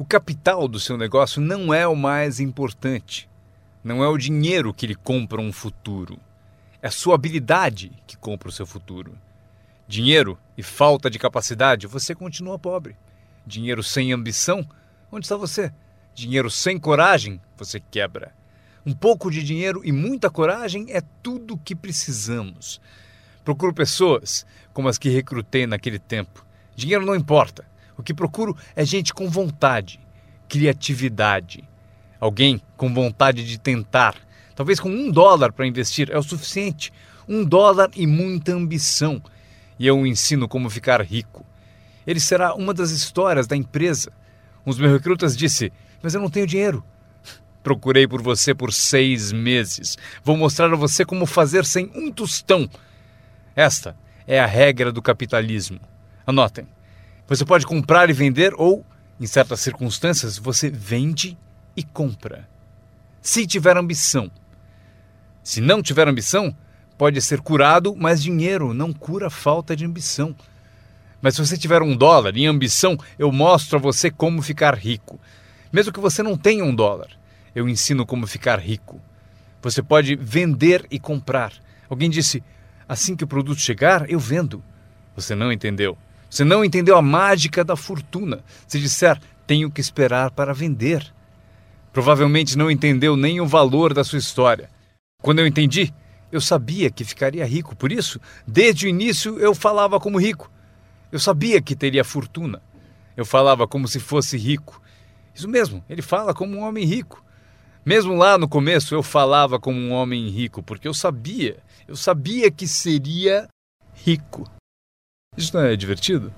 O capital do seu negócio não é o mais importante. Não é o dinheiro que lhe compra um futuro. É a sua habilidade que compra o seu futuro. Dinheiro e falta de capacidade, você continua pobre. Dinheiro sem ambição, onde está você? Dinheiro sem coragem, você quebra. Um pouco de dinheiro e muita coragem é tudo o que precisamos. Procuro pessoas como as que recrutei naquele tempo. Dinheiro não importa. O que procuro é gente com vontade, criatividade. Alguém com vontade de tentar. Talvez com um dólar para investir é o suficiente. Um dólar e muita ambição. E eu ensino como ficar rico. Ele será uma das histórias da empresa. Um dos meus recrutas disse: Mas eu não tenho dinheiro. Procurei por você por seis meses. Vou mostrar a você como fazer sem um tostão. Esta é a regra do capitalismo. Anotem. Você pode comprar e vender, ou, em certas circunstâncias, você vende e compra. Se tiver ambição. Se não tiver ambição, pode ser curado, mas dinheiro não cura falta de ambição. Mas se você tiver um dólar e ambição, eu mostro a você como ficar rico. Mesmo que você não tenha um dólar, eu ensino como ficar rico. Você pode vender e comprar. Alguém disse: assim que o produto chegar, eu vendo. Você não entendeu. Você não entendeu a mágica da fortuna. Se disser, tenho que esperar para vender. Provavelmente não entendeu nem o valor da sua história. Quando eu entendi, eu sabia que ficaria rico. Por isso, desde o início, eu falava como rico. Eu sabia que teria fortuna. Eu falava como se fosse rico. Isso mesmo, ele fala como um homem rico. Mesmo lá no começo, eu falava como um homem rico, porque eu sabia, eu sabia que seria rico. Isso não é divertido?